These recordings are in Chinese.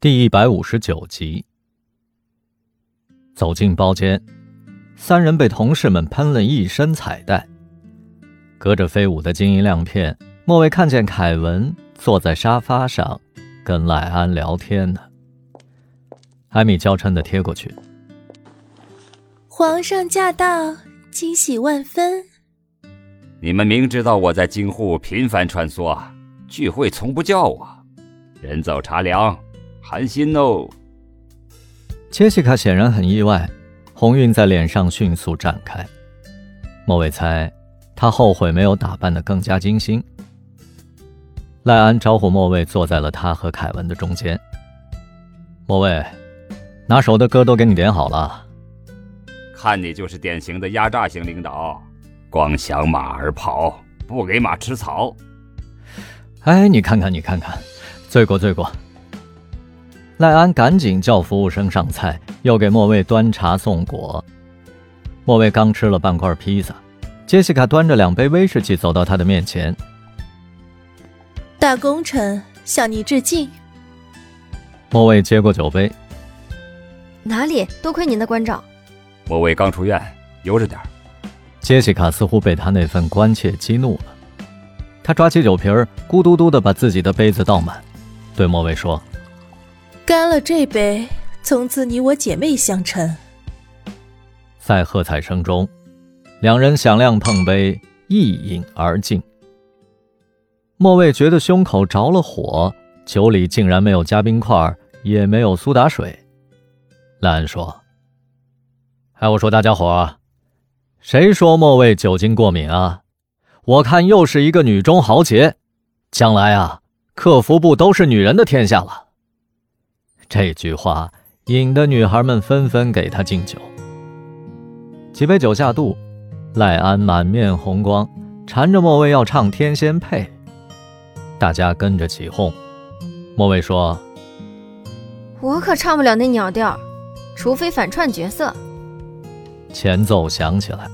第一百五十九集，走进包间，三人被同事们喷了一身彩带。隔着飞舞的金银亮片，莫蔚看见凯文坐在沙发上，跟赖安聊天呢。艾米娇嗔的贴过去：“皇上驾到，惊喜万分。你们明知道我在京沪频繁穿梭，聚会从不叫我，人走茶凉。”寒心哦。杰西卡显然很意外，红晕在脸上迅速绽开。莫伟猜，他后悔没有打扮得更加精心。赖安招呼莫蔚坐在了他和凯文的中间。莫蔚，拿手的歌都给你点好了。看你就是典型的压榨型领导，光想马儿跑，不给马吃草。哎，你看看，你看看，罪过，罪过。赖安赶紧叫服务生上菜，又给莫蔚端茶送果。莫蔚刚吃了半块披萨，杰西卡端着两杯威士忌走到他的面前：“大功臣，向你致敬。”莫蔚接过酒杯：“哪里，多亏您的关照。”莫蔚刚出院，悠着点杰西卡似乎被他那份关切激怒了，他抓起酒瓶儿，咕嘟嘟的把自己的杯子倒满，对莫蔚说。干了这杯，从此你我姐妹相称。在喝彩声中，两人响亮碰杯，一饮而尽。莫蔚觉得胸口着了火，酒里竟然没有加冰块，也没有苏打水。赖安说：“哎，我说大家伙，谁说莫蔚酒精过敏啊？我看又是一个女中豪杰，将来啊，客服部都是女人的天下了。”这句话引得女孩们纷纷给他敬酒。几杯酒下肚，赖安满面红光，缠着莫蔚要唱《天仙配》，大家跟着起哄。莫蔚说：“我可唱不了那鸟调，除非反串角色。”前奏响起来，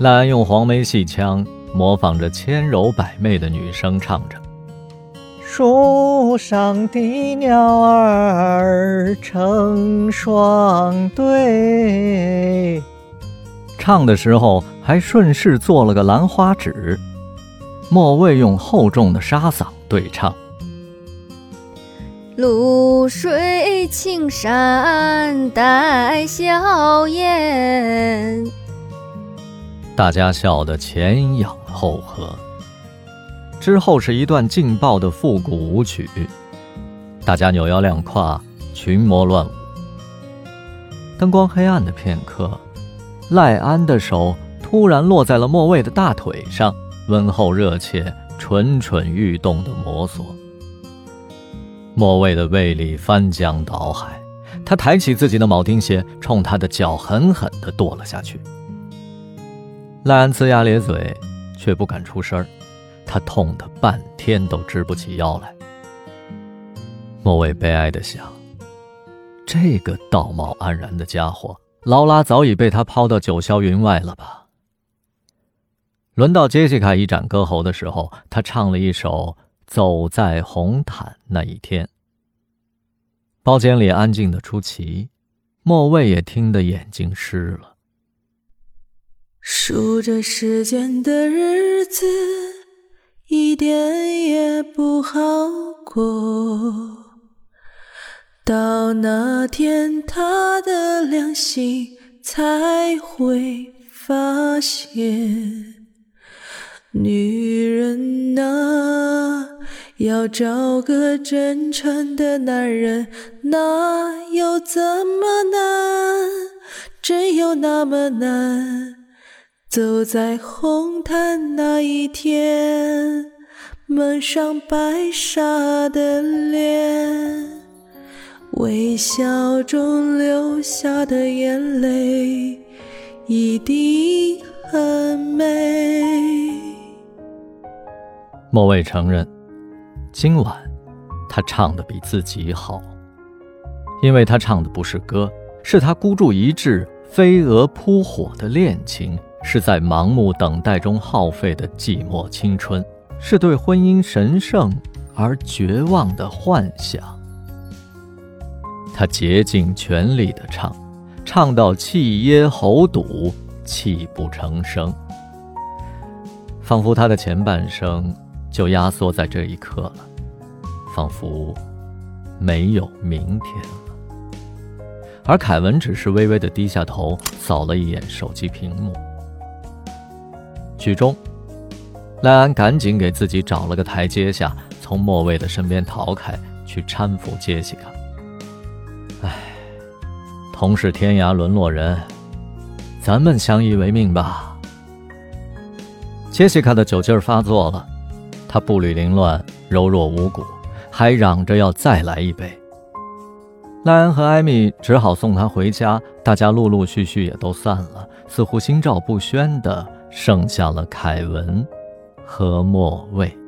赖安用黄梅戏腔模仿着千柔百媚的女声唱着。树上的鸟儿成双对，唱的时候还顺势做了个兰花指。莫蔚用厚重的沙嗓对唱：“露水青山带笑颜。”大家笑得前仰后合。之后是一段劲爆的复古舞曲，大家扭腰亮胯，群魔乱舞。灯光黑暗的片刻，赖安的手突然落在了莫蔚的大腿上，温厚热切，蠢蠢欲动的摩挲。莫蔚的胃里翻江倒海，他抬起自己的铆钉鞋，冲他的脚狠狠地跺了下去。赖安龇牙咧嘴，却不敢出声儿。他痛得半天都直不起腰来。莫蔚悲哀地想：这个道貌岸然的家伙，劳拉早已被他抛到九霄云外了吧？轮到杰西卡一展歌喉的时候，他唱了一首《走在红毯那一天》。包间里安静的出奇，莫蔚也听得眼睛湿了。数着时间的日子。一点也不好过。到那天，他的良心才会发现，女人啊，要找个真诚的男人，那又怎么难？真有那么难？走在红毯那一天，蒙上白纱的脸，微笑中流下的眼泪，一定很美。莫蔚承认，今晚他唱的比自己好，因为他唱的不是歌，是他孤注一掷、飞蛾扑火的恋情。是在盲目等待中耗费的寂寞青春，是对婚姻神圣而绝望的幻想。他竭尽全力地唱，唱到气噎喉堵，泣不成声，仿佛他的前半生就压缩在这一刻了，仿佛没有明天了。而凯文只是微微的低下头，扫了一眼手机屏幕。剧中，赖安赶紧给自己找了个台阶下，从莫蔚的身边逃开，去搀扶杰西卡。唉，同是天涯沦落人，咱们相依为命吧。杰西卡的酒劲儿发作了，她步履凌乱，柔弱无骨，还嚷着要再来一杯。赖安和艾米只好送她回家，大家陆陆续续也都散了，似乎心照不宣的，剩下了凯文和莫蔚。